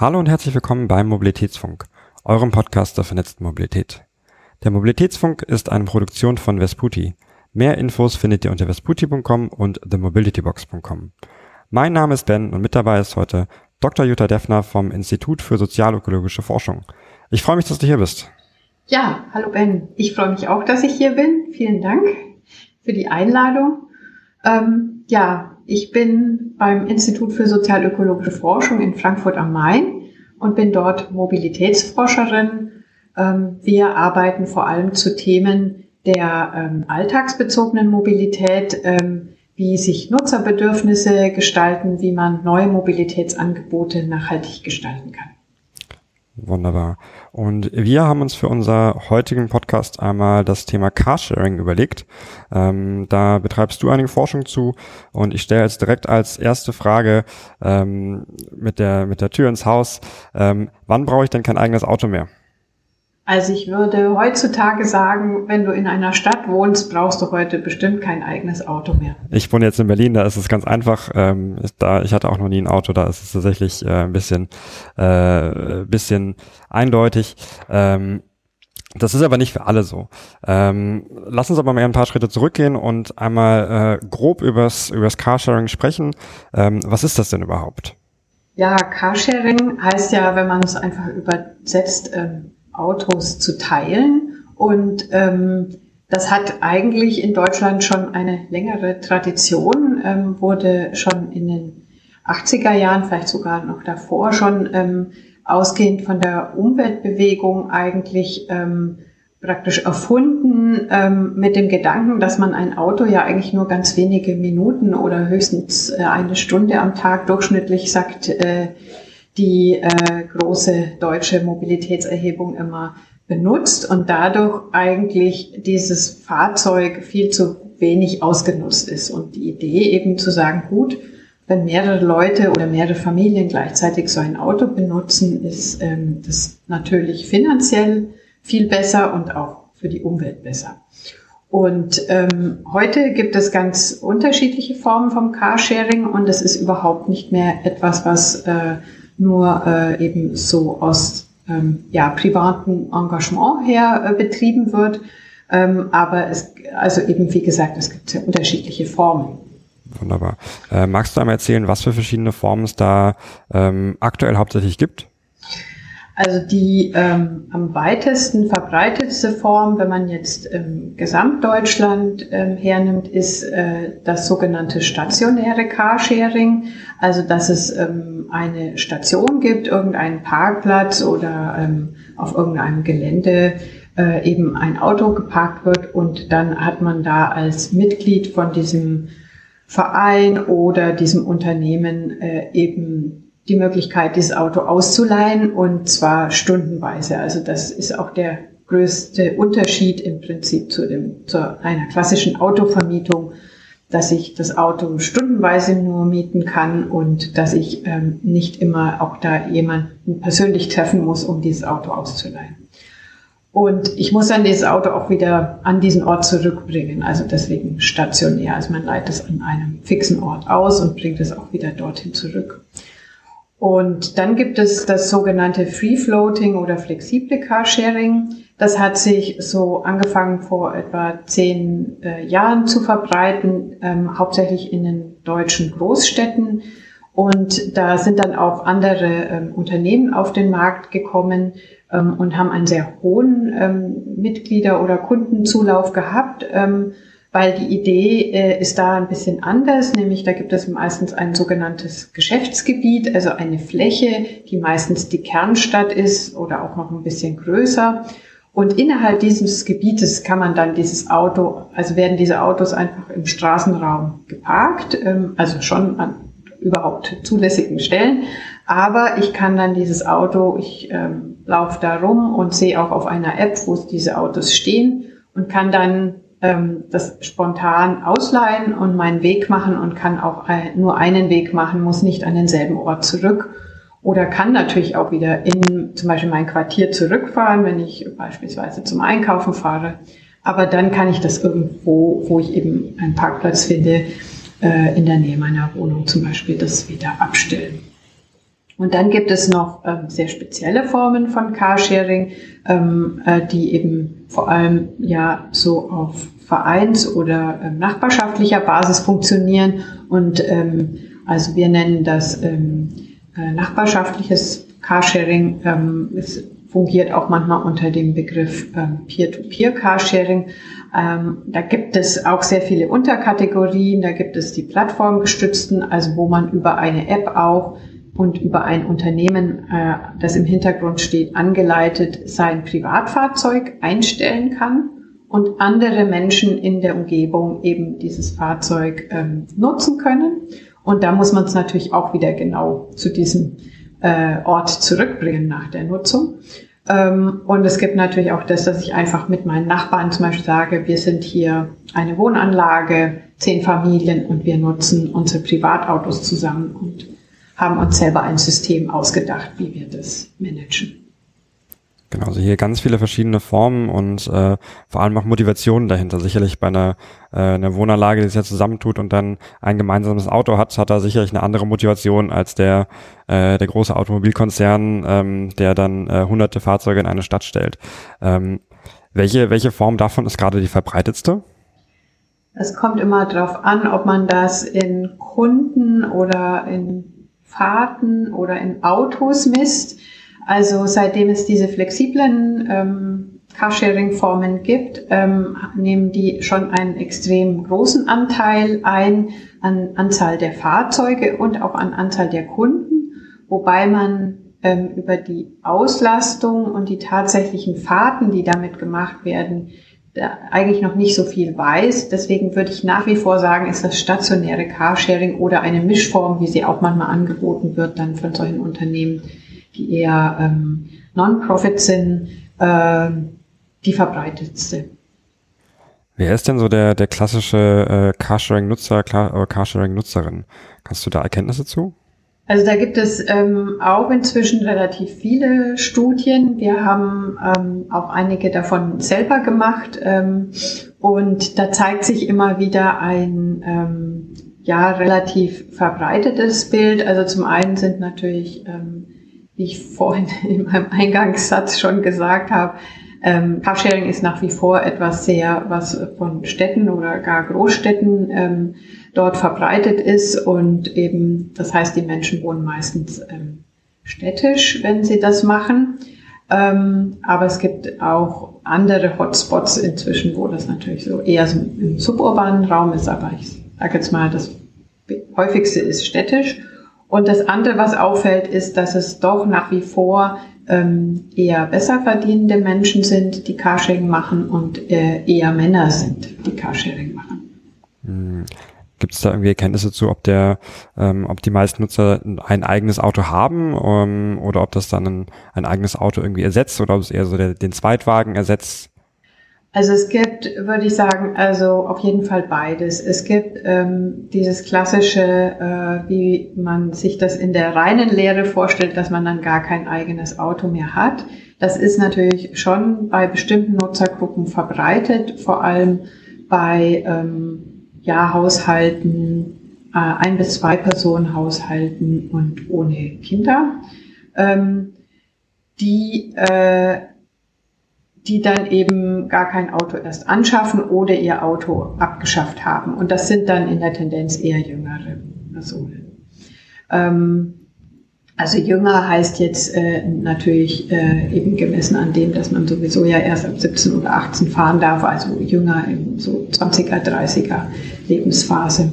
Hallo und herzlich willkommen beim Mobilitätsfunk, eurem Podcast der vernetzten Mobilität. Der Mobilitätsfunk ist eine Produktion von Vesputi. Mehr Infos findet ihr unter vesputi.com und themobilitybox.com. Mein Name ist Ben und mit dabei ist heute Dr. Jutta Deffner vom Institut für sozialökologische Forschung. Ich freue mich, dass du hier bist. Ja, hallo Ben. Ich freue mich auch, dass ich hier bin. Vielen Dank für die Einladung. Ähm, ja, ich bin beim Institut für sozialökologische Forschung in Frankfurt am Main und bin dort Mobilitätsforscherin. Ähm, wir arbeiten vor allem zu Themen der ähm, alltagsbezogenen Mobilität, ähm, wie sich Nutzerbedürfnisse gestalten, wie man neue Mobilitätsangebote nachhaltig gestalten kann. Wunderbar. Und wir haben uns für unser heutigen Podcast einmal das Thema Carsharing überlegt. Ähm, da betreibst du einige Forschung zu und ich stelle jetzt direkt als erste Frage ähm, mit der mit der Tür ins Haus: ähm, Wann brauche ich denn kein eigenes Auto mehr? Also ich würde heutzutage sagen, wenn du in einer Stadt wohnst, brauchst du heute bestimmt kein eigenes Auto mehr. Ich wohne jetzt in Berlin, da ist es ganz einfach. Ähm, da ich hatte auch noch nie ein Auto, da ist es tatsächlich äh, ein bisschen, äh, bisschen eindeutig. Ähm, das ist aber nicht für alle so. Ähm, lass uns aber mal ein paar Schritte zurückgehen und einmal äh, grob übers, übers Carsharing sprechen. Ähm, was ist das denn überhaupt? Ja, Carsharing heißt ja, wenn man es einfach übersetzt, ähm, Autos zu teilen. Und ähm, das hat eigentlich in Deutschland schon eine längere Tradition, ähm, wurde schon in den 80er Jahren, vielleicht sogar noch davor schon ähm, ausgehend von der Umweltbewegung eigentlich ähm, praktisch erfunden ähm, mit dem Gedanken, dass man ein Auto ja eigentlich nur ganz wenige Minuten oder höchstens äh, eine Stunde am Tag durchschnittlich sagt, äh, die äh, große deutsche Mobilitätserhebung immer benutzt und dadurch eigentlich dieses Fahrzeug viel zu wenig ausgenutzt ist. Und die Idee eben zu sagen, gut, wenn mehrere Leute oder mehrere Familien gleichzeitig so ein Auto benutzen, ist ähm, das natürlich finanziell viel besser und auch für die Umwelt besser. Und ähm, heute gibt es ganz unterschiedliche Formen vom Carsharing und es ist überhaupt nicht mehr etwas, was äh, nur äh, eben so aus ähm, ja, privatem Engagement her äh, betrieben wird. Ähm, aber es, also eben wie gesagt, es gibt sehr unterschiedliche Formen. Wunderbar. Äh, magst du einmal erzählen, was für verschiedene Formen es da ähm, aktuell hauptsächlich gibt? Also die ähm, am weitesten verbreitetste Form, wenn man jetzt ähm, Gesamtdeutschland ähm, hernimmt, ist äh, das sogenannte stationäre Carsharing. Also dass es ähm, eine Station gibt, irgendeinen Parkplatz oder ähm, auf irgendeinem Gelände äh, eben ein Auto geparkt wird und dann hat man da als Mitglied von diesem Verein oder diesem Unternehmen äh, eben die Möglichkeit, dieses Auto auszuleihen und zwar stundenweise. Also das ist auch der größte Unterschied im Prinzip zu, dem, zu einer klassischen Autovermietung, dass ich das Auto stundenweise nur mieten kann und dass ich ähm, nicht immer auch da jemanden persönlich treffen muss, um dieses Auto auszuleihen. Und ich muss dann dieses Auto auch wieder an diesen Ort zurückbringen, also deswegen stationär. Also man leitet es an einem fixen Ort aus und bringt es auch wieder dorthin zurück. Und dann gibt es das sogenannte Free Floating oder flexible Carsharing. Das hat sich so angefangen vor etwa zehn äh, Jahren zu verbreiten, ähm, hauptsächlich in den deutschen Großstädten. Und da sind dann auch andere ähm, Unternehmen auf den Markt gekommen ähm, und haben einen sehr hohen ähm, Mitglieder- oder Kundenzulauf gehabt. Weil die Idee äh, ist da ein bisschen anders, nämlich da gibt es meistens ein sogenanntes Geschäftsgebiet, also eine Fläche, die meistens die Kernstadt ist oder auch noch ein bisschen größer. Und innerhalb dieses Gebietes kann man dann dieses Auto, also werden diese Autos einfach im Straßenraum geparkt, ähm, also schon an überhaupt zulässigen Stellen. Aber ich kann dann dieses Auto, ich ähm, laufe da rum und sehe auch auf einer App, wo diese Autos stehen und kann dann ähm, das spontan ausleihen und meinen Weg machen und kann auch äh, nur einen Weg machen, muss nicht an denselben Ort zurück oder kann natürlich auch wieder in zum Beispiel mein Quartier zurückfahren, wenn ich beispielsweise zum Einkaufen fahre. Aber dann kann ich das irgendwo, wo ich eben einen Parkplatz finde, äh, in der Nähe meiner Wohnung zum Beispiel, das wieder abstellen. Und dann gibt es noch ähm, sehr spezielle Formen von Carsharing, ähm, äh, die eben vor allem ja so auf Vereins- oder ähm, nachbarschaftlicher Basis funktionieren. Und ähm, also wir nennen das ähm, äh, nachbarschaftliches Carsharing. Ähm, es fungiert auch manchmal unter dem Begriff Peer-to-Peer-Carsharing. Ähm, da gibt es auch sehr viele Unterkategorien. Da gibt es die plattformgestützten, also wo man über eine App auch und über ein Unternehmen, äh, das im Hintergrund steht, angeleitet sein Privatfahrzeug einstellen kann und andere Menschen in der Umgebung eben dieses Fahrzeug ähm, nutzen können. Und da muss man es natürlich auch wieder genau zu diesem äh, Ort zurückbringen nach der Nutzung. Ähm, und es gibt natürlich auch das, dass ich einfach mit meinen Nachbarn zum Beispiel sage, wir sind hier eine Wohnanlage, zehn Familien und wir nutzen unsere Privatautos zusammen und haben uns selber ein System ausgedacht, wie wir das managen. Genau, also hier ganz viele verschiedene Formen und äh, vor allem auch Motivationen dahinter. Sicherlich bei einer, äh, einer Wohnanlage, die sich ja zusammentut und dann ein gemeinsames Auto hat, hat er sicherlich eine andere Motivation als der, äh, der große Automobilkonzern, ähm, der dann äh, hunderte Fahrzeuge in eine Stadt stellt. Ähm, welche, welche Form davon ist gerade die verbreitetste? Es kommt immer darauf an, ob man das in Kunden oder in Fahrten oder in Autos misst. Also seitdem es diese flexiblen ähm, Carsharing-Formen gibt, ähm, nehmen die schon einen extrem großen Anteil ein an Anzahl der Fahrzeuge und auch an Anzahl der Kunden, wobei man ähm, über die Auslastung und die tatsächlichen Fahrten, die damit gemacht werden, eigentlich noch nicht so viel weiß. Deswegen würde ich nach wie vor sagen, ist das stationäre Carsharing oder eine Mischform, wie sie auch manchmal angeboten wird, dann von solchen Unternehmen, die eher ähm, Non-Profit sind, äh, die verbreitetste. Wer ist denn so der, der klassische äh, Carsharing-Nutzer, Carsharing-Nutzerin? Kannst du da Erkenntnisse zu? Also da gibt es ähm, auch inzwischen relativ viele Studien. Wir haben ähm, auch einige davon selber gemacht. Ähm, und da zeigt sich immer wieder ein ähm, ja relativ verbreitetes Bild. Also zum einen sind natürlich, ähm, wie ich vorhin in meinem Eingangssatz schon gesagt habe, ähm, Carsharing ist nach wie vor etwas sehr, was von Städten oder gar Großstädten ähm, dort verbreitet ist und eben, das heißt, die Menschen wohnen meistens ähm, städtisch, wenn sie das machen. Ähm, aber es gibt auch andere Hotspots inzwischen, wo das natürlich so eher so im suburbanen Raum ist, aber ich sage jetzt mal, das häufigste ist städtisch. Und das andere, was auffällt, ist, dass es doch nach wie vor ähm, eher besser verdienende Menschen sind, die Carsharing machen und äh, eher Männer sind, die Carsharing machen. Gibt es da irgendwie Erkenntnisse zu, ob der, ähm, ob die meisten Nutzer ein eigenes Auto haben ähm, oder ob das dann ein, ein eigenes Auto irgendwie ersetzt oder ob es eher so der, den Zweitwagen ersetzt? Also es gibt, würde ich sagen, also auf jeden Fall beides. Es gibt ähm, dieses klassische, äh, wie man sich das in der reinen Lehre vorstellt, dass man dann gar kein eigenes Auto mehr hat. Das ist natürlich schon bei bestimmten Nutzergruppen verbreitet, vor allem bei ähm, ja, Haushalten, äh, ein bis zwei Personen Haushalten und ohne Kinder, ähm, die, äh, die dann eben gar kein Auto erst anschaffen oder ihr Auto abgeschafft haben. Und das sind dann in der Tendenz eher jüngere Personen. Ähm, also jünger heißt jetzt äh, natürlich äh, eben gemessen an dem, dass man sowieso ja erst ab 17 oder 18 fahren darf, also jünger in so 20er, 30er Lebensphase.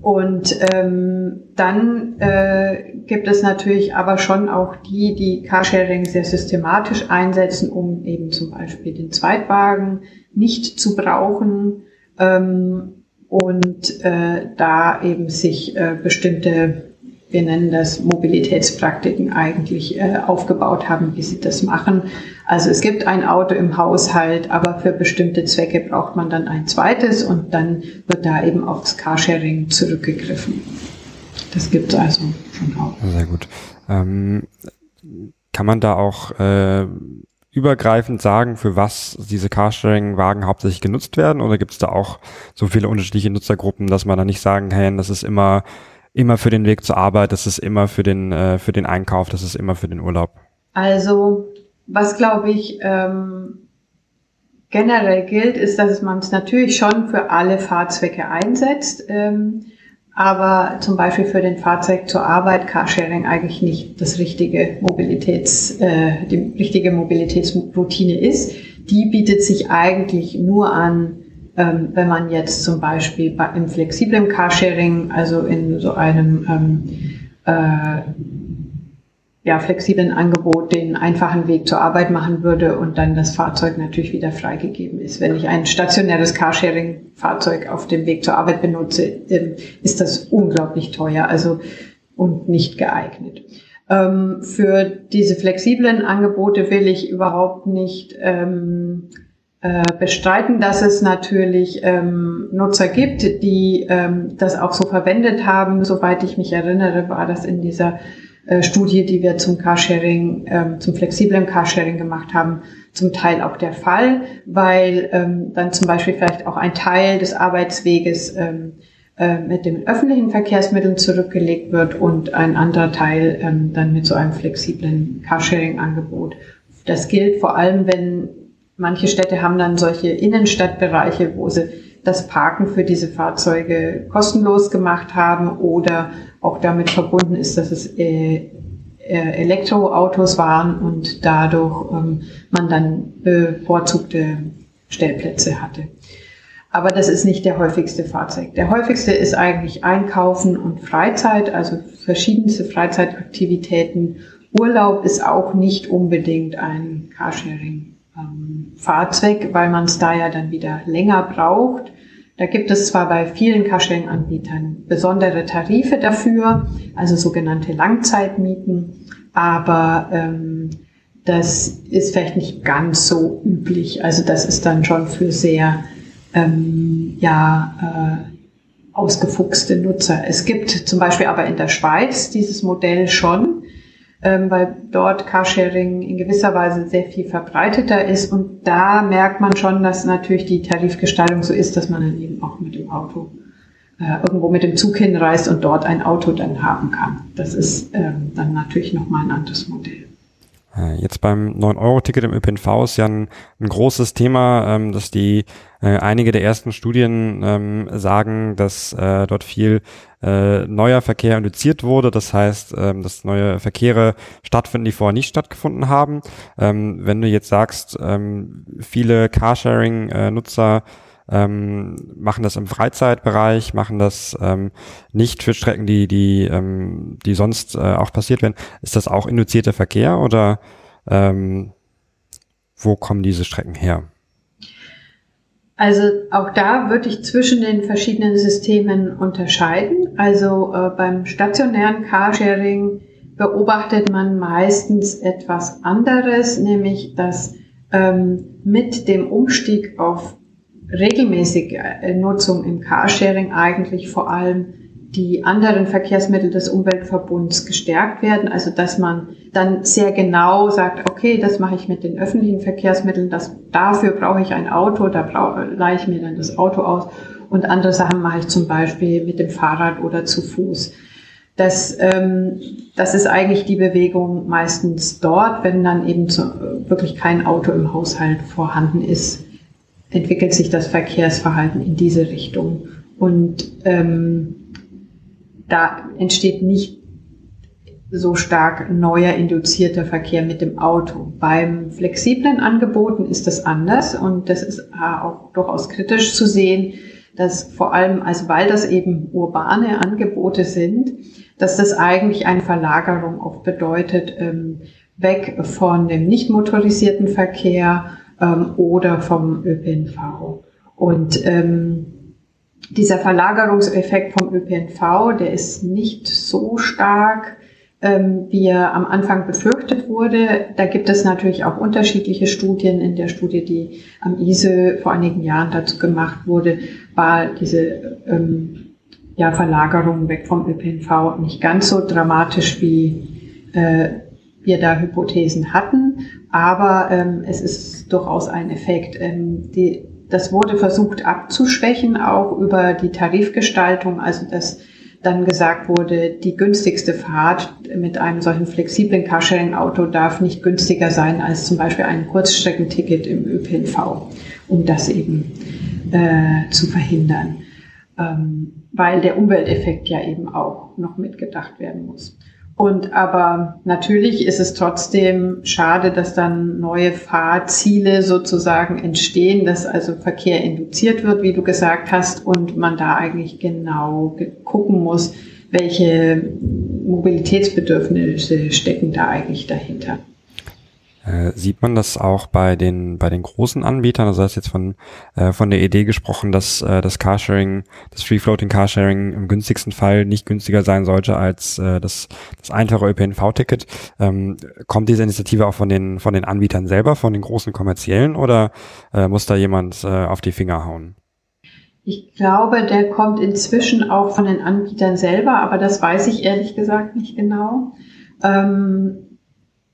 Und ähm, dann äh, gibt es natürlich aber schon auch die, die Carsharing sehr systematisch einsetzen, um eben zum Beispiel den Zweitwagen nicht zu brauchen ähm, und äh, da eben sich äh, bestimmte wir nennen das Mobilitätspraktiken eigentlich äh, aufgebaut haben, wie sie das machen. Also es gibt ein Auto im Haushalt, aber für bestimmte Zwecke braucht man dann ein zweites und dann wird da eben aufs Carsharing zurückgegriffen. Das gibt es also schon auch. Sehr gut. Ähm, kann man da auch äh, übergreifend sagen, für was diese Carsharing-Wagen hauptsächlich genutzt werden? Oder gibt es da auch so viele unterschiedliche Nutzergruppen, dass man da nicht sagen kann, das ist immer immer für den Weg zur Arbeit, das ist immer für den, äh, für den Einkauf, das ist immer für den Urlaub? Also, was glaube ich ähm, generell gilt, ist, dass man es natürlich schon für alle Fahrzwecke einsetzt. Ähm, aber zum Beispiel für den Fahrzeug zur Arbeit Carsharing eigentlich nicht das richtige Mobilitäts, äh, die richtige Mobilitätsroutine ist. Die bietet sich eigentlich nur an, ähm, wenn man jetzt zum Beispiel bei, im flexiblen Carsharing, also in so einem ähm, äh, ja, flexiblen Angebot den einfachen Weg zur Arbeit machen würde und dann das Fahrzeug natürlich wieder freigegeben ist. Wenn ich ein stationäres Carsharing-Fahrzeug auf dem Weg zur Arbeit benutze, ähm, ist das unglaublich teuer also und nicht geeignet. Ähm, für diese flexiblen Angebote will ich überhaupt nicht ähm, äh, bestreiten, dass es natürlich ähm, Nutzer gibt, die ähm, das auch so verwendet haben. Soweit ich mich erinnere, war das in dieser äh, Studie, die wir zum Carsharing, ähm, zum flexiblen Carsharing gemacht haben, zum Teil auch der Fall, weil ähm, dann zum Beispiel vielleicht auch ein Teil des Arbeitsweges ähm, äh, mit den öffentlichen Verkehrsmitteln zurückgelegt wird und ein anderer Teil ähm, dann mit so einem flexiblen Carsharing-Angebot. Das gilt vor allem, wenn manche Städte haben dann solche Innenstadtbereiche, wo sie das Parken für diese Fahrzeuge kostenlos gemacht haben oder auch damit verbunden ist, dass es äh, äh, Elektroautos waren und dadurch ähm, man dann bevorzugte Stellplätze hatte. Aber das ist nicht der häufigste Fahrzeug. Der häufigste ist eigentlich Einkaufen und Freizeit, also verschiedenste Freizeitaktivitäten. Urlaub ist auch nicht unbedingt ein Carsharing-Fahrzeug, weil man es da ja dann wieder länger braucht. Da gibt es zwar bei vielen Carsharing-Anbietern besondere Tarife dafür, also sogenannte Langzeitmieten, aber ähm, das ist vielleicht nicht ganz so üblich. Also das ist dann schon für sehr ähm, ja, äh, ausgefuchste Nutzer. Es gibt zum Beispiel aber in der Schweiz dieses Modell schon ähm, weil dort Carsharing in gewisser Weise sehr viel verbreiteter ist. Und da merkt man schon, dass natürlich die Tarifgestaltung so ist, dass man dann eben auch mit dem Auto äh, irgendwo mit dem Zug hinreist und dort ein Auto dann haben kann. Das ist ähm, dann natürlich nochmal ein anderes Modell. Äh, jetzt beim 9-Euro-Ticket im ÖPNV ist ja ein, ein großes Thema, ähm, dass die äh, einige der ersten Studien ähm, sagen, dass äh, dort viel äh, neuer Verkehr induziert wurde. Das heißt, ähm, dass neue Verkehre stattfinden, die vorher nicht stattgefunden haben. Ähm, wenn du jetzt sagst, ähm, viele Carsharing-Nutzer ähm, machen das im Freizeitbereich, machen das ähm, nicht für Strecken, die, die, ähm, die sonst äh, auch passiert werden. Ist das auch induzierter Verkehr oder ähm, wo kommen diese Strecken her? Also auch da würde ich zwischen den verschiedenen Systemen unterscheiden. Also äh, beim stationären Carsharing beobachtet man meistens etwas anderes, nämlich dass ähm, mit dem Umstieg auf regelmäßige äh, Nutzung im Carsharing eigentlich vor allem die anderen Verkehrsmittel des Umweltverbunds gestärkt werden. Also dass man dann sehr genau sagt, okay, das mache ich mit den öffentlichen Verkehrsmitteln, das, dafür brauche ich ein Auto, da brauche, leihe ich mir dann das Auto aus und andere Sachen mache ich zum Beispiel mit dem Fahrrad oder zu Fuß. Das, ähm, das ist eigentlich die Bewegung meistens dort, wenn dann eben so, wirklich kein Auto im Haushalt vorhanden ist entwickelt sich das Verkehrsverhalten in diese Richtung. Und ähm, da entsteht nicht so stark neuer induzierter Verkehr mit dem Auto. Beim flexiblen Angeboten ist das anders und das ist auch durchaus kritisch zu sehen, dass vor allem, also weil das eben urbane Angebote sind, dass das eigentlich eine Verlagerung auch bedeutet, ähm, weg von dem nicht motorisierten Verkehr ähm, oder vom ÖPNV. Und ähm, dieser Verlagerungseffekt vom ÖPNV, der ist nicht so stark, ähm, wie er am Anfang befürchtet wurde. Da gibt es natürlich auch unterschiedliche Studien. In der Studie, die am ISE vor einigen Jahren dazu gemacht wurde, war diese ähm, ja, Verlagerung weg vom ÖPNV nicht ganz so dramatisch, wie äh, wir da Hypothesen hatten. Aber ähm, es ist durchaus ein Effekt. Ähm, die, das wurde versucht abzuschwächen, auch über die Tarifgestaltung, also dass dann gesagt wurde, die günstigste Fahrt mit einem solchen flexiblen Carsharing-Auto darf nicht günstiger sein als zum Beispiel ein Kurzstreckenticket im ÖPNV, um das eben äh, zu verhindern, ähm, weil der Umwelteffekt ja eben auch noch mitgedacht werden muss. Und aber natürlich ist es trotzdem schade, dass dann neue Fahrziele sozusagen entstehen, dass also Verkehr induziert wird, wie du gesagt hast, und man da eigentlich genau gucken muss, welche Mobilitätsbedürfnisse stecken da eigentlich dahinter. Äh, sieht man das auch bei den bei den großen Anbietern? Also hast jetzt von äh, von der Idee gesprochen, dass äh, das Carsharing, das Free Floating Carsharing im günstigsten Fall nicht günstiger sein sollte als äh, das das einfache ÖPNV-Ticket. Ähm, kommt diese Initiative auch von den von den Anbietern selber, von den großen kommerziellen, oder äh, muss da jemand äh, auf die Finger hauen? Ich glaube, der kommt inzwischen auch von den Anbietern selber, aber das weiß ich ehrlich gesagt nicht genau. Ähm,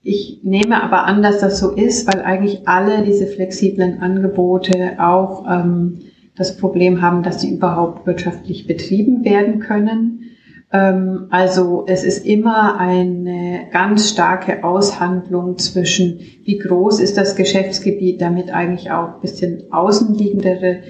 ich nehme aber an, dass das so ist, weil eigentlich alle diese flexiblen Angebote auch ähm, das Problem haben, dass sie überhaupt wirtschaftlich betrieben werden können. Ähm, also es ist immer eine ganz starke Aushandlung zwischen, wie groß ist das Geschäftsgebiet, damit eigentlich auch bisschen außenliegendere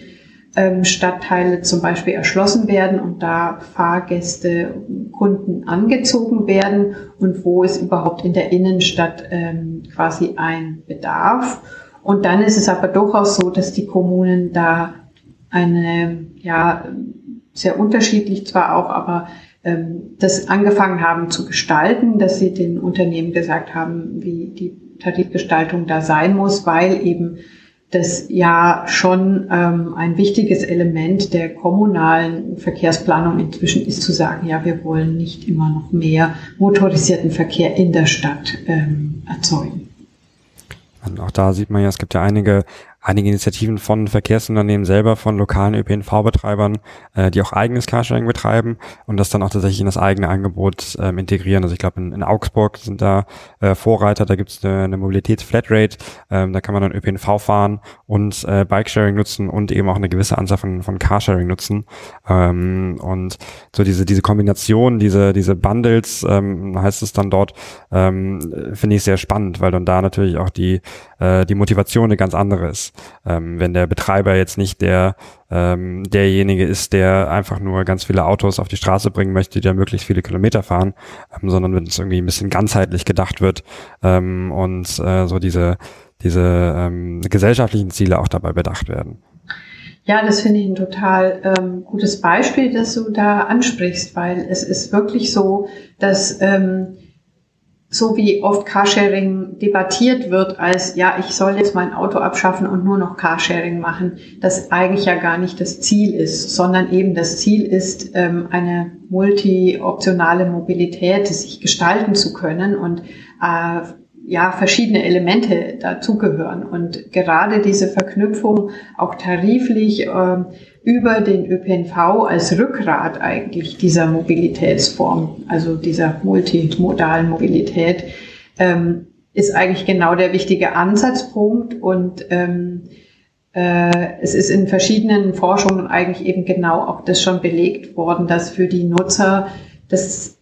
Stadtteile zum Beispiel erschlossen werden und da Fahrgäste, Kunden angezogen werden und wo ist überhaupt in der Innenstadt ähm, quasi ein Bedarf. Und dann ist es aber durchaus so, dass die Kommunen da eine, ja, sehr unterschiedlich zwar auch, aber ähm, das angefangen haben zu gestalten, dass sie den Unternehmen gesagt haben, wie die Tarifgestaltung da sein muss, weil eben das ja schon ähm, ein wichtiges Element der kommunalen Verkehrsplanung inzwischen ist zu sagen, ja, wir wollen nicht immer noch mehr motorisierten Verkehr in der Stadt ähm, erzeugen. Und auch da sieht man ja, es gibt ja einige einige Initiativen von Verkehrsunternehmen selber, von lokalen ÖPNV-Betreibern, äh, die auch eigenes Carsharing betreiben und das dann auch tatsächlich in das eigene Angebot ähm, integrieren. Also ich glaube, in, in, Augsburg sind da äh, Vorreiter, da gibt es eine, eine Mobilitäts-Flatrate, ähm, da kann man dann ÖPNV fahren und äh, Bikesharing nutzen und eben auch eine gewisse Anzahl von, von Carsharing nutzen. Ähm, und so diese, diese Kombination, diese, diese Bundles, ähm, heißt es dann dort, ähm, finde ich sehr spannend, weil dann da natürlich auch die, äh, die Motivation eine ganz andere ist. Ähm, wenn der Betreiber jetzt nicht der ähm, derjenige ist, der einfach nur ganz viele Autos auf die Straße bringen möchte, die da möglichst viele Kilometer fahren, ähm, sondern wenn es irgendwie ein bisschen ganzheitlich gedacht wird ähm, und äh, so diese diese ähm, gesellschaftlichen Ziele auch dabei bedacht werden. Ja, das finde ich ein total ähm, gutes Beispiel, das du da ansprichst, weil es ist wirklich so, dass ähm, so wie oft Carsharing debattiert wird als, ja, ich soll jetzt mein Auto abschaffen und nur noch Carsharing machen, das eigentlich ja gar nicht das Ziel ist, sondern eben das Ziel ist, ähm, eine multi-optionale Mobilität, sich gestalten zu können und äh, ja, verschiedene Elemente dazugehören. Und gerade diese Verknüpfung auch tariflich äh, über den ÖPNV als Rückgrat eigentlich dieser Mobilitätsform, also dieser multimodalen Mobilität, ähm, ist eigentlich genau der wichtige Ansatzpunkt. Und ähm, äh, es ist in verschiedenen Forschungen eigentlich eben genau auch das schon belegt worden, dass für die Nutzer das,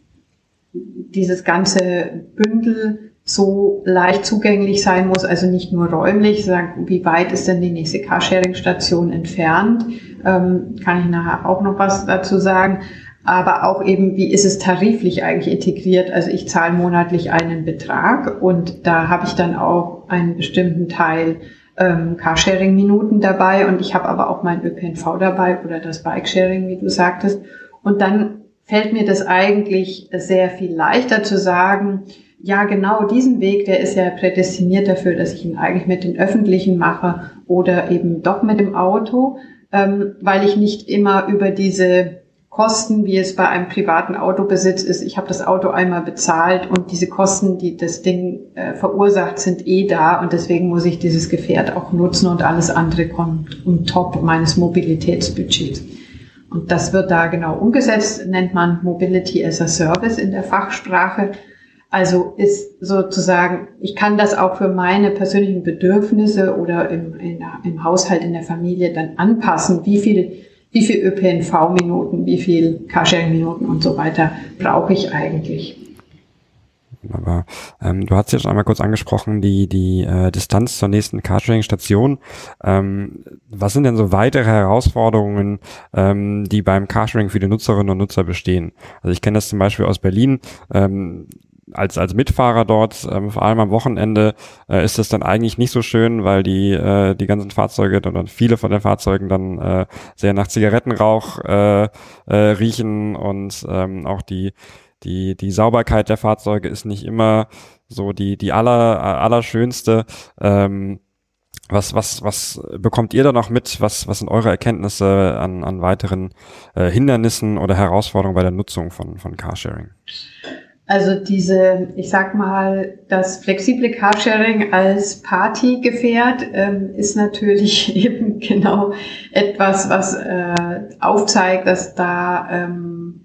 dieses ganze Bündel so leicht zugänglich sein muss, also nicht nur räumlich, sagen, wie weit ist denn die nächste Carsharing-Station entfernt, ähm, kann ich nachher auch noch was dazu sagen, aber auch eben, wie ist es tariflich eigentlich integriert, also ich zahle monatlich einen Betrag und da habe ich dann auch einen bestimmten Teil ähm, Carsharing-Minuten dabei und ich habe aber auch mein ÖPNV dabei oder das Bikesharing, wie du sagtest, und dann fällt mir das eigentlich sehr viel leichter zu sagen, ja, genau diesen Weg, der ist ja prädestiniert dafür, dass ich ihn eigentlich mit den Öffentlichen mache oder eben doch mit dem Auto, ähm, weil ich nicht immer über diese Kosten, wie es bei einem privaten Autobesitz ist, ich habe das Auto einmal bezahlt und diese Kosten, die das Ding äh, verursacht, sind eh da und deswegen muss ich dieses Gefährt auch nutzen und alles andere kommt um top meines Mobilitätsbudgets. Und das wird da genau umgesetzt, nennt man Mobility as a Service in der Fachsprache. Also ist sozusagen, ich kann das auch für meine persönlichen Bedürfnisse oder im, in, im Haushalt, in der Familie dann anpassen, wie viel, wie viel ÖPNV-Minuten, wie viel Carsharing-Minuten und so weiter brauche ich eigentlich. Aber ähm, du hast ja schon einmal kurz angesprochen, die, die äh, Distanz zur nächsten Carsharing-Station. Ähm, was sind denn so weitere Herausforderungen, ähm, die beim Carsharing für die Nutzerinnen und Nutzer bestehen? Also ich kenne das zum Beispiel aus Berlin. Ähm, als, als Mitfahrer dort, ähm, vor allem am Wochenende, äh, ist es dann eigentlich nicht so schön, weil die, äh, die ganzen Fahrzeuge und viele von den Fahrzeugen dann äh, sehr nach Zigarettenrauch äh, äh, riechen und ähm, auch die, die, die Sauberkeit der Fahrzeuge ist nicht immer so die, die aller, allerschönste. Ähm, was, was, was bekommt ihr da noch mit? Was, was sind eure Erkenntnisse an, an weiteren äh, Hindernissen oder Herausforderungen bei der Nutzung von, von Carsharing? Also diese, ich sag mal, das flexible Carsharing als Partygefährt ähm, ist natürlich eben genau etwas, was äh, aufzeigt, dass da ähm,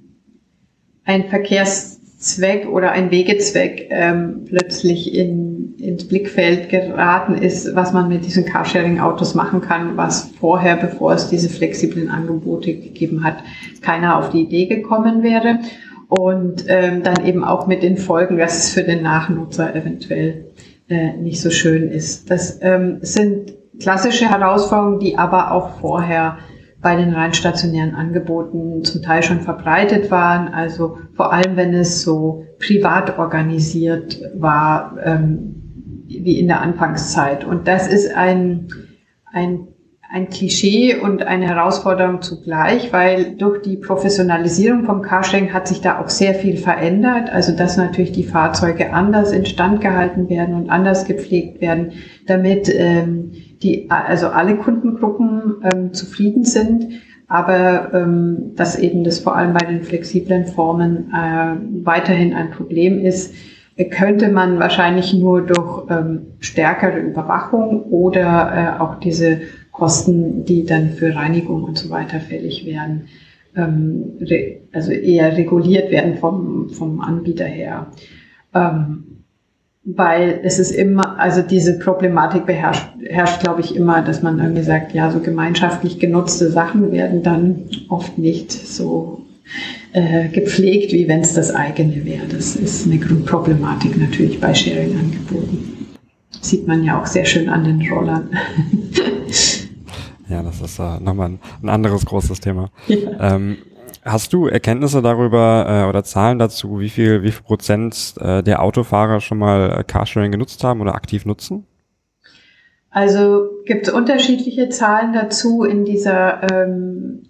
ein Verkehrszweck oder ein Wegezweck ähm, plötzlich in, ins Blickfeld geraten ist, was man mit diesen Carsharing-Autos machen kann, was vorher, bevor es diese flexiblen Angebote gegeben hat, keiner auf die Idee gekommen wäre und ähm, dann eben auch mit den Folgen, dass es für den Nachnutzer eventuell äh, nicht so schön ist. Das ähm, sind klassische Herausforderungen, die aber auch vorher bei den rein stationären Angeboten zum Teil schon verbreitet waren. Also vor allem, wenn es so privat organisiert war, ähm, wie in der Anfangszeit. Und das ist ein, ein ein Klischee und eine Herausforderung zugleich, weil durch die Professionalisierung vom Carsharing hat sich da auch sehr viel verändert. Also dass natürlich die Fahrzeuge anders instand gehalten werden und anders gepflegt werden, damit ähm, die also alle Kundengruppen ähm, zufrieden sind. Aber ähm, dass eben das vor allem bei den flexiblen Formen äh, weiterhin ein Problem ist, könnte man wahrscheinlich nur durch ähm, stärkere Überwachung oder äh, auch diese Kosten, die dann für Reinigung und so weiter fällig werden, ähm, also eher reguliert werden vom, vom Anbieter her. Ähm, weil es ist immer, also diese Problematik beherrscht, herrscht, glaube ich, immer, dass man irgendwie sagt, ja, so gemeinschaftlich genutzte Sachen werden dann oft nicht so äh, gepflegt, wie wenn es das eigene wäre. Das ist eine Grundproblematik natürlich bei Sharing-Angeboten. Sieht man ja auch sehr schön an den Rollern. Ja, das ist äh, nochmal ein, ein anderes großes Thema. Ja. Ähm, hast du Erkenntnisse darüber äh, oder Zahlen dazu, wie viel, wie viel Prozent äh, der Autofahrer schon mal äh, Carsharing genutzt haben oder aktiv nutzen? Also gibt es unterschiedliche Zahlen dazu in dieser ähm,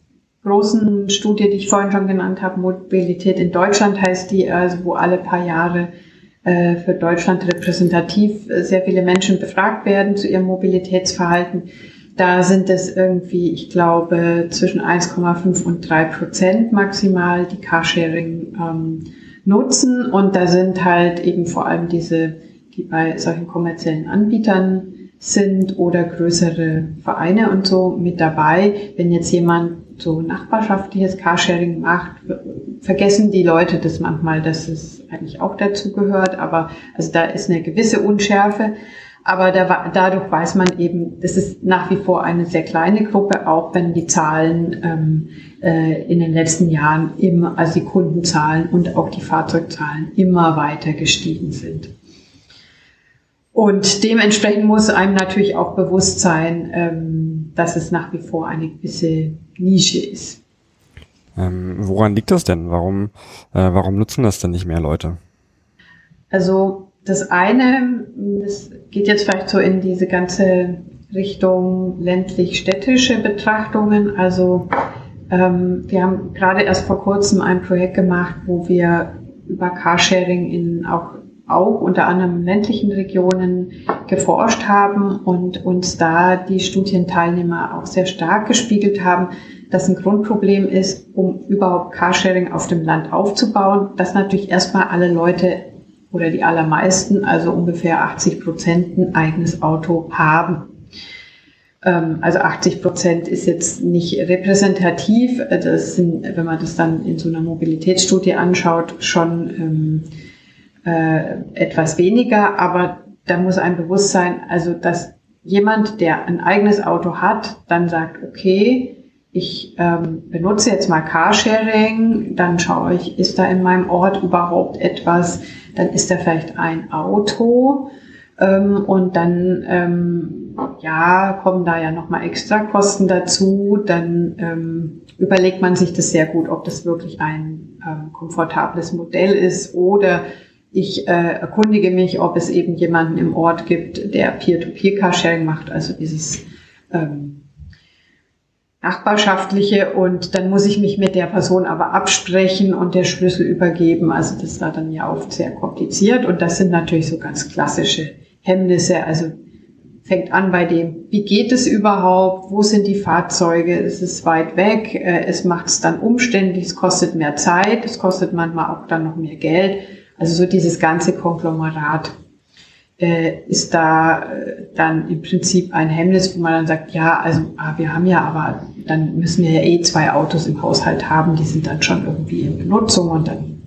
großen Studie, die ich vorhin schon genannt habe, Mobilität in Deutschland heißt die, also wo alle paar Jahre äh, für Deutschland repräsentativ sehr viele Menschen befragt werden zu ihrem Mobilitätsverhalten. Da sind es irgendwie, ich glaube, zwischen 1,5 und 3 Prozent maximal, die Carsharing ähm, nutzen. Und da sind halt eben vor allem diese, die bei solchen kommerziellen Anbietern sind oder größere Vereine und so mit dabei. Wenn jetzt jemand so nachbarschaftliches Carsharing macht, vergessen die Leute das manchmal, dass es eigentlich auch dazu gehört. Aber also da ist eine gewisse Unschärfe. Aber da, dadurch weiß man eben, das ist nach wie vor eine sehr kleine Gruppe, auch wenn die Zahlen ähm, äh, in den letzten Jahren immer, also die Kundenzahlen und auch die Fahrzeugzahlen immer weiter gestiegen sind. Und dementsprechend muss einem natürlich auch bewusst sein, ähm, dass es nach wie vor eine gewisse Nische ist. Ähm, woran liegt das denn? Warum, äh, warum nutzen das denn nicht mehr Leute? Also das eine, das geht jetzt vielleicht so in diese ganze Richtung ländlich-städtische Betrachtungen. Also ähm, wir haben gerade erst vor kurzem ein Projekt gemacht, wo wir über Carsharing in auch, auch unter anderem ländlichen Regionen geforscht haben und uns da die Studienteilnehmer auch sehr stark gespiegelt haben, dass ein Grundproblem ist, um überhaupt Carsharing auf dem Land aufzubauen, dass natürlich erstmal alle Leute oder die allermeisten, also ungefähr 80 Prozent, ein eigenes Auto haben. Ähm, also 80 Prozent ist jetzt nicht repräsentativ. Das sind, wenn man das dann in so einer Mobilitätsstudie anschaut, schon ähm, äh, etwas weniger. Aber da muss ein Bewusstsein, also dass jemand, der ein eigenes Auto hat, dann sagt, okay, ich ähm, benutze jetzt mal Carsharing, dann schaue ich, ist da in meinem Ort überhaupt etwas, dann ist da vielleicht ein Auto ähm, und dann ähm, ja kommen da ja nochmal extra Kosten dazu, dann ähm, überlegt man sich das sehr gut, ob das wirklich ein ähm, komfortables Modell ist oder ich äh, erkundige mich, ob es eben jemanden im Ort gibt, der Peer-to-Peer-Carsharing macht, also dieses ähm, nachbarschaftliche und dann muss ich mich mit der Person aber absprechen und der Schlüssel übergeben. Also das war dann ja oft sehr kompliziert und das sind natürlich so ganz klassische Hemmnisse. Also fängt an bei dem, wie geht es überhaupt, wo sind die Fahrzeuge, es ist weit weg, äh, es macht es dann umständlich, es kostet mehr Zeit, es kostet manchmal auch dann noch mehr Geld. Also so dieses ganze Konglomerat ist da äh, dann im Prinzip ein Hemmnis, wo man dann sagt, ja, also ah, wir haben ja, aber dann müssen wir ja eh zwei Autos im Haushalt haben, die sind dann schon irgendwie in Benutzung und dann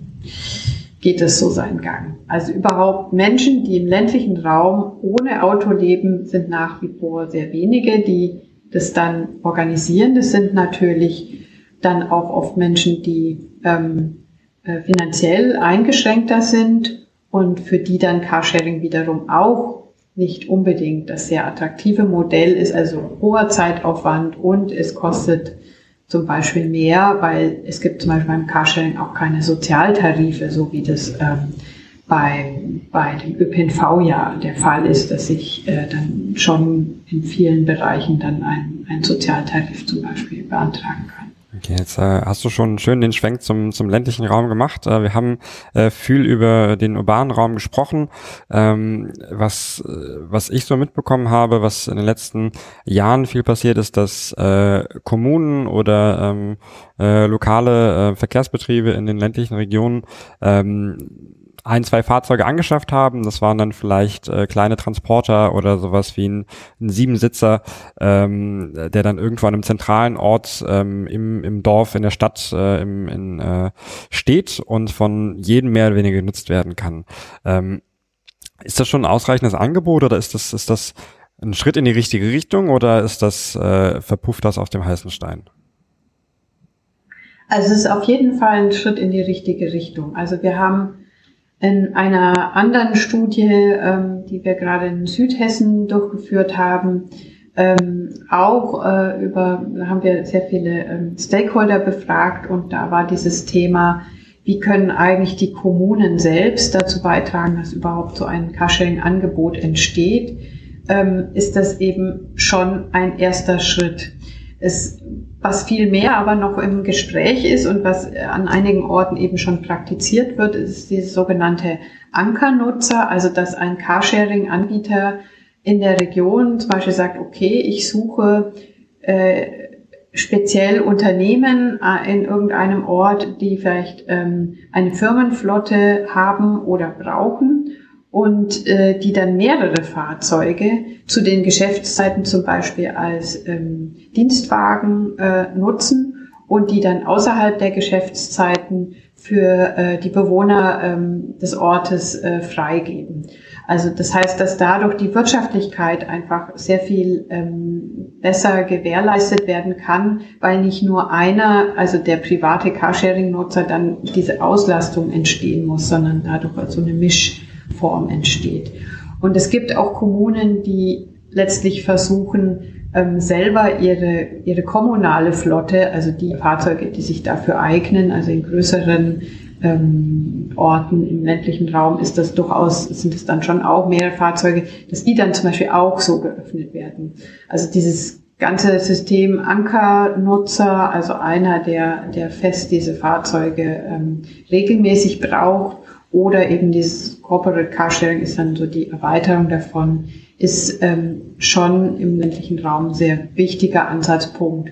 geht es so seinen Gang. Also überhaupt Menschen, die im ländlichen Raum ohne Auto leben, sind nach wie vor sehr wenige, die das dann organisieren. Das sind natürlich dann auch oft Menschen, die ähm, äh, finanziell eingeschränkter sind und für die dann Carsharing wiederum auch nicht unbedingt das sehr attraktive Modell ist, also hoher Zeitaufwand und es kostet zum Beispiel mehr, weil es gibt zum Beispiel beim Carsharing auch keine Sozialtarife, so wie das ähm, bei, bei dem ÖPNV ja der Fall ist, dass ich äh, dann schon in vielen Bereichen dann einen, Sozialtarif zum Beispiel beantragen kann. Okay, jetzt äh, hast du schon schön den Schwenk zum, zum ländlichen Raum gemacht. Äh, wir haben äh, viel über den urbanen Raum gesprochen. Ähm, was, äh, was ich so mitbekommen habe, was in den letzten Jahren viel passiert ist, dass äh, Kommunen oder ähm, äh, lokale äh, Verkehrsbetriebe in den ländlichen Regionen ähm, ein, zwei Fahrzeuge angeschafft haben. Das waren dann vielleicht äh, kleine Transporter oder sowas wie ein, ein Siebensitzer, ähm, der dann irgendwo an einem zentralen Ort ähm, im, im Dorf, in der Stadt äh, im, in, äh, steht und von jedem mehr oder weniger genutzt werden kann. Ähm, ist das schon ein ausreichendes Angebot oder ist das, ist das ein Schritt in die richtige Richtung oder ist das, äh, verpufft das auf dem heißen Stein? Also es ist auf jeden Fall ein Schritt in die richtige Richtung. Also wir haben in einer anderen Studie, ähm, die wir gerade in Südhessen durchgeführt haben, ähm, auch äh, über, haben wir sehr viele ähm, Stakeholder befragt und da war dieses Thema, wie können eigentlich die Kommunen selbst dazu beitragen, dass überhaupt so ein Carsharing-Angebot entsteht, ähm, ist das eben schon ein erster Schritt. Es was viel mehr aber noch im Gespräch ist und was an einigen Orten eben schon praktiziert wird, ist die sogenannte Ankernutzer, also dass ein Carsharing-Anbieter in der Region zum Beispiel sagt, okay, ich suche äh, speziell Unternehmen äh, in irgendeinem Ort, die vielleicht ähm, eine Firmenflotte haben oder brauchen und äh, die dann mehrere Fahrzeuge zu den Geschäftszeiten zum Beispiel als ähm, Dienstwagen äh, nutzen und die dann außerhalb der Geschäftszeiten für äh, die Bewohner ähm, des Ortes äh, freigeben. Also das heißt, dass dadurch die Wirtschaftlichkeit einfach sehr viel ähm, besser gewährleistet werden kann, weil nicht nur einer, also der private Carsharing-Nutzer, dann diese Auslastung entstehen muss, sondern dadurch so eine Misch Form entsteht. Und es gibt auch Kommunen, die letztlich versuchen, ähm, selber ihre, ihre kommunale Flotte, also die Fahrzeuge, die sich dafür eignen, also in größeren ähm, Orten im ländlichen Raum ist das durchaus, sind es dann schon auch mehrere Fahrzeuge, dass die dann zum Beispiel auch so geöffnet werden. Also dieses ganze System Ankernutzer, also einer, der, der fest diese Fahrzeuge ähm, regelmäßig braucht oder eben dieses Corporate Carsharing ist dann so die Erweiterung davon, ist ähm, schon im ländlichen Raum sehr wichtiger Ansatzpunkt,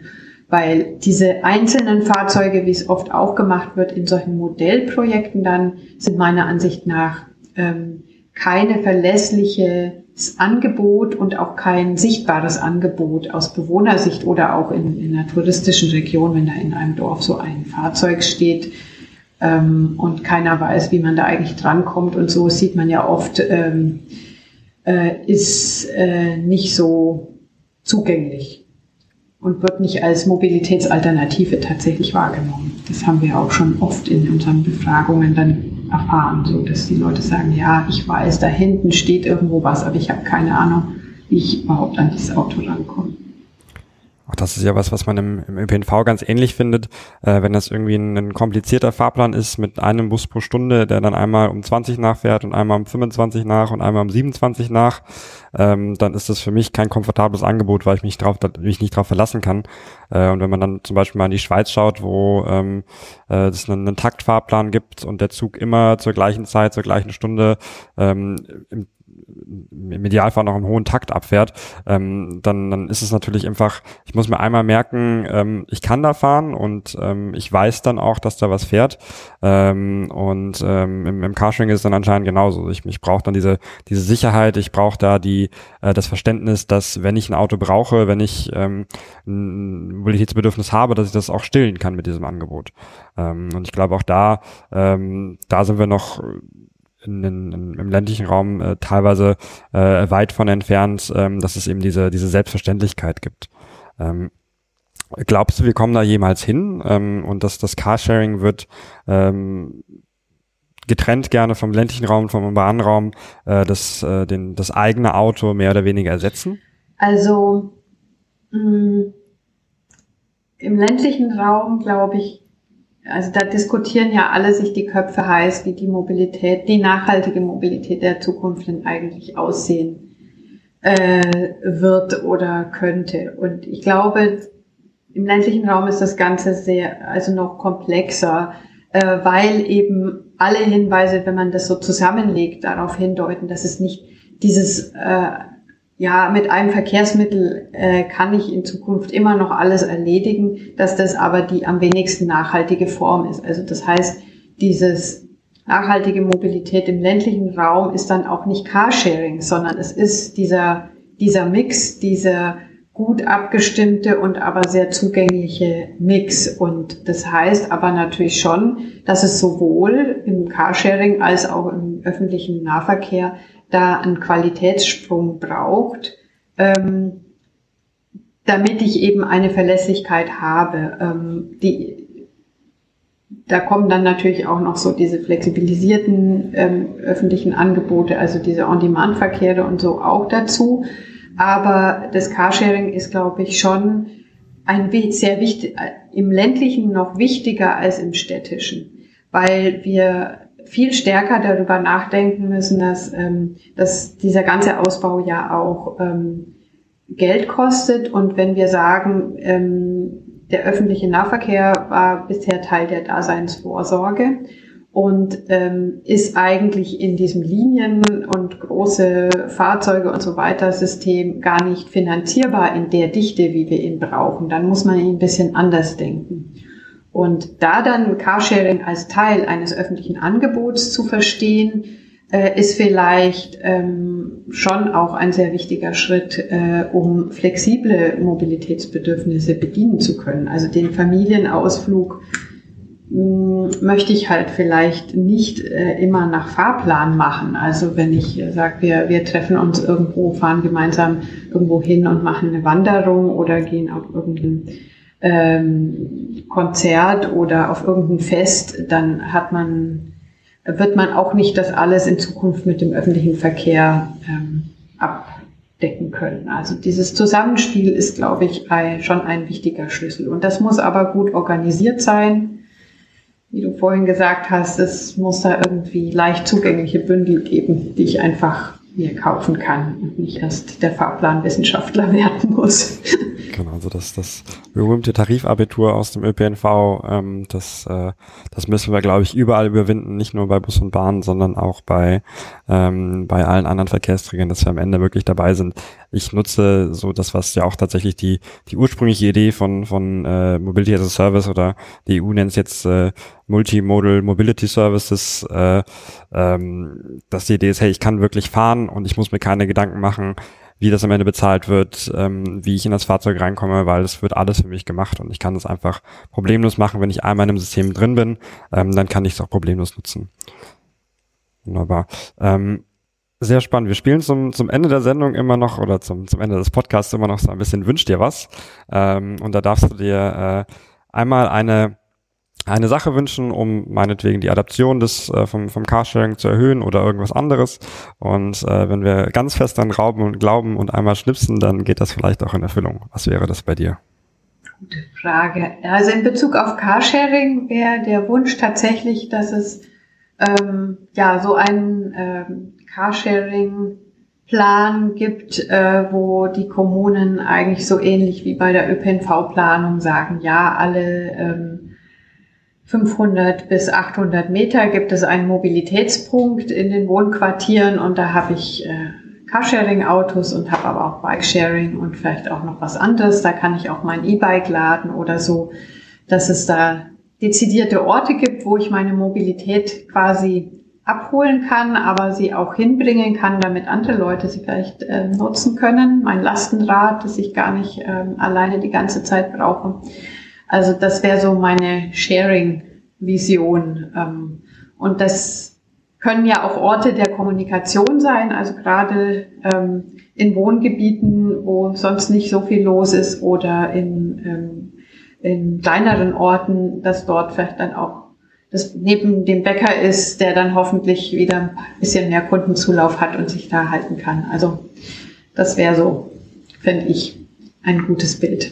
weil diese einzelnen Fahrzeuge, wie es oft auch gemacht wird in solchen Modellprojekten dann, sind meiner Ansicht nach ähm, keine verlässliches Angebot und auch kein sichtbares Angebot aus Bewohnersicht oder auch in, in einer touristischen Region, wenn da in einem Dorf so ein Fahrzeug steht, ähm, und keiner weiß, wie man da eigentlich drankommt. Und so sieht man ja oft, ähm, äh, ist äh, nicht so zugänglich. und wird nicht als Mobilitätsalternative tatsächlich wahrgenommen. Das haben wir auch schon oft in unseren Befragungen dann erfahren, so dass die Leute sagen, ja, ich weiß, da hinten steht irgendwo was, aber ich habe keine Ahnung, wie ich überhaupt an dieses Auto rankomme. Auch das ist ja was, was man im, im ÖPNV ganz ähnlich findet, äh, wenn das irgendwie ein, ein, komplizierter Fahrplan ist mit einem Bus pro Stunde, der dann einmal um 20 nachfährt und einmal um 25 nach und einmal um 27 nach, ähm, dann ist das für mich kein komfortables Angebot, weil ich mich, drauf, mich nicht darauf verlassen kann. Äh, und wenn man dann zum Beispiel mal in die Schweiz schaut, wo ähm, äh, es einen, einen Taktfahrplan gibt und der Zug immer zur gleichen Zeit, zur gleichen Stunde ähm, im im Idealfall noch einen hohen Takt abfährt, ähm, dann, dann ist es natürlich einfach, ich muss mir einmal merken, ähm, ich kann da fahren und ähm, ich weiß dann auch, dass da was fährt. Ähm, und ähm, im, im Carsharing ist es dann anscheinend genauso. Ich, ich brauche dann diese, diese Sicherheit, ich brauche da die, äh, das Verständnis, dass wenn ich ein Auto brauche, wenn ich ähm, Mobilitätsbedürfnis habe, dass ich das auch stillen kann mit diesem Angebot. Ähm, und ich glaube auch da, ähm, da sind wir noch in, in, im ländlichen Raum äh, teilweise äh, weit von entfernt, ähm, dass es eben diese, diese Selbstverständlichkeit gibt. Ähm, glaubst du, wir kommen da jemals hin ähm, und dass das Carsharing wird ähm, getrennt gerne vom ländlichen Raum, vom urbanen Raum, äh, das, äh, den, das eigene Auto mehr oder weniger ersetzen? Also mh, mm, im ländlichen Raum, glaube ich, also da diskutieren ja alle sich die Köpfe heiß, wie die Mobilität, die nachhaltige Mobilität der Zukunft denn eigentlich aussehen äh, wird oder könnte. Und ich glaube, im ländlichen Raum ist das Ganze sehr, also noch komplexer, äh, weil eben alle Hinweise, wenn man das so zusammenlegt, darauf hindeuten, dass es nicht dieses äh, ja, mit einem Verkehrsmittel äh, kann ich in Zukunft immer noch alles erledigen, dass das aber die am wenigsten nachhaltige Form ist. Also das heißt, dieses nachhaltige Mobilität im ländlichen Raum ist dann auch nicht Carsharing, sondern es ist dieser, dieser Mix, dieser gut abgestimmte und aber sehr zugängliche Mix. Und das heißt aber natürlich schon, dass es sowohl im Carsharing als auch im öffentlichen Nahverkehr da einen Qualitätssprung braucht, ähm, damit ich eben eine Verlässlichkeit habe. Ähm, die, da kommen dann natürlich auch noch so diese flexibilisierten ähm, öffentlichen Angebote, also diese On-Demand-Verkehre und so auch dazu. Aber das Carsharing ist, glaube ich, schon ein sehr wichtig, äh, im ländlichen noch wichtiger als im städtischen, weil wir viel stärker darüber nachdenken müssen, dass, ähm, dass dieser ganze Ausbau ja auch ähm, Geld kostet. Und wenn wir sagen, ähm, der öffentliche Nahverkehr war bisher Teil der Daseinsvorsorge und ähm, ist eigentlich in diesem Linien- und große Fahrzeuge und so weiter System gar nicht finanzierbar in der Dichte, wie wir ihn brauchen, dann muss man ihn ein bisschen anders denken. Und da dann Carsharing als Teil eines öffentlichen Angebots zu verstehen, äh, ist vielleicht ähm, schon auch ein sehr wichtiger Schritt, äh, um flexible Mobilitätsbedürfnisse bedienen zu können. Also den Familienausflug hm, möchte ich halt vielleicht nicht äh, immer nach Fahrplan machen. Also wenn ich äh, sage, wir, wir treffen uns irgendwo, fahren gemeinsam irgendwo hin und machen eine Wanderung oder gehen auf irgendeinen ähm, Konzert oder auf irgendein Fest, dann hat man, wird man auch nicht das alles in Zukunft mit dem öffentlichen Verkehr ähm, abdecken können. Also dieses Zusammenspiel ist, glaube ich, schon ein wichtiger Schlüssel. Und das muss aber gut organisiert sein. Wie du vorhin gesagt hast, es muss da irgendwie leicht zugängliche Bündel geben, die ich einfach mir kaufen kann und nicht erst der Fahrplanwissenschaftler werden muss. Genau, also das, das berühmte Tarifabitur aus dem ÖPNV, ähm, das, äh, das müssen wir, glaube ich, überall überwinden, nicht nur bei Bus und Bahn, sondern auch bei, ähm, bei allen anderen Verkehrsträgern, dass wir am Ende wirklich dabei sind. Ich nutze so das, was ja auch tatsächlich die, die ursprüngliche Idee von, von äh, Mobility as a Service oder die EU nennt es jetzt äh, Multimodal Mobility Services, äh, ähm, dass die Idee ist, hey, ich kann wirklich fahren und ich muss mir keine Gedanken machen, wie das am Ende bezahlt wird, ähm, wie ich in das Fahrzeug reinkomme, weil es wird alles für mich gemacht und ich kann das einfach problemlos machen, wenn ich einmal in einem System drin bin, ähm, dann kann ich es auch problemlos nutzen. Wunderbar. Ähm, Sehr spannend. Wir spielen zum, zum Ende der Sendung immer noch oder zum, zum Ende des Podcasts immer noch so ein bisschen Wünsch dir was. Ähm, und da darfst du dir äh, einmal eine, eine Sache wünschen, um meinetwegen die Adaption des äh, vom, vom Carsharing zu erhöhen oder irgendwas anderes. Und äh, wenn wir ganz fest an Rauben und Glauben und einmal schnipsen, dann geht das vielleicht auch in Erfüllung. Was wäre das bei dir? Gute Frage. Also in Bezug auf Carsharing wäre der Wunsch tatsächlich, dass es ähm, ja so einen ähm, Carsharing-Plan gibt, äh, wo die Kommunen eigentlich so ähnlich wie bei der ÖPNV-Planung sagen, ja, alle ähm, 500 bis 800 Meter gibt es einen Mobilitätspunkt in den Wohnquartieren und da habe ich äh, Carsharing-Autos und habe aber auch Bikesharing und vielleicht auch noch was anderes. Da kann ich auch mein E-Bike laden oder so, dass es da dezidierte Orte gibt, wo ich meine Mobilität quasi abholen kann, aber sie auch hinbringen kann, damit andere Leute sie vielleicht äh, nutzen können. Mein Lastenrad, das ich gar nicht ähm, alleine die ganze Zeit brauche. Also das wäre so meine Sharing-Vision. Ähm, und das können ja auch Orte der Kommunikation sein, also gerade ähm, in Wohngebieten, wo sonst nicht so viel los ist oder in, ähm, in kleineren Orten, dass dort vielleicht dann auch das neben dem Bäcker ist, der dann hoffentlich wieder ein bisschen mehr Kundenzulauf hat und sich da halten kann. Also das wäre so, fände ich, ein gutes Bild.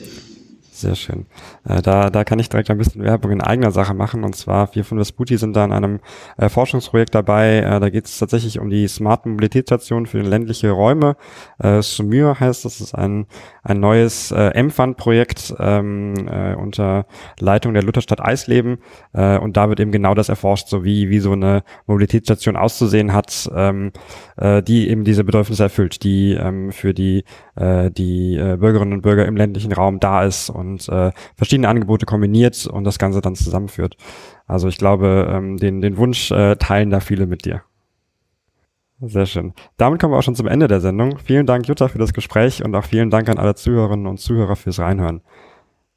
Sehr schön. Äh, da, da kann ich direkt ein bisschen Werbung in eigener Sache machen. Und zwar, wir von Vesputi sind da in einem äh, Forschungsprojekt dabei. Äh, da geht es tatsächlich um die Smart Mobilitätsstation für ländliche Räume. Äh, Sumur heißt das, ist ein, ein neues äh, M-Fund-Projekt ähm, äh, unter Leitung der Lutherstadt Eisleben. Äh, und da wird eben genau das erforscht, so wie, wie so eine Mobilitätsstation auszusehen hat, ähm, äh, die eben diese Bedürfnisse erfüllt, die ähm, für die, äh, die äh, Bürgerinnen und Bürger im ländlichen Raum da ist und äh, verschiedene Angebote kombiniert und das Ganze dann zusammenführt. Also ich glaube, ähm, den, den Wunsch äh, teilen da viele mit dir. Sehr schön. Damit kommen wir auch schon zum Ende der Sendung. Vielen Dank, Jutta, für das Gespräch und auch vielen Dank an alle Zuhörerinnen und Zuhörer fürs Reinhören.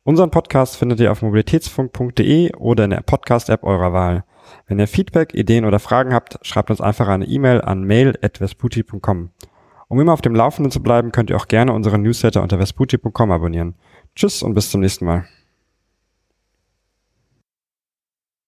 Unseren Podcast findet ihr auf mobilitätsfunk.de oder in der Podcast-App eurer Wahl. Wenn ihr Feedback, Ideen oder Fragen habt, schreibt uns einfach eine E-Mail an mail.vesputi.com. Um immer auf dem Laufenden zu bleiben, könnt ihr auch gerne unseren Newsletter unter vesputi.com abonnieren. Tschüss und bis zum nächsten Mal.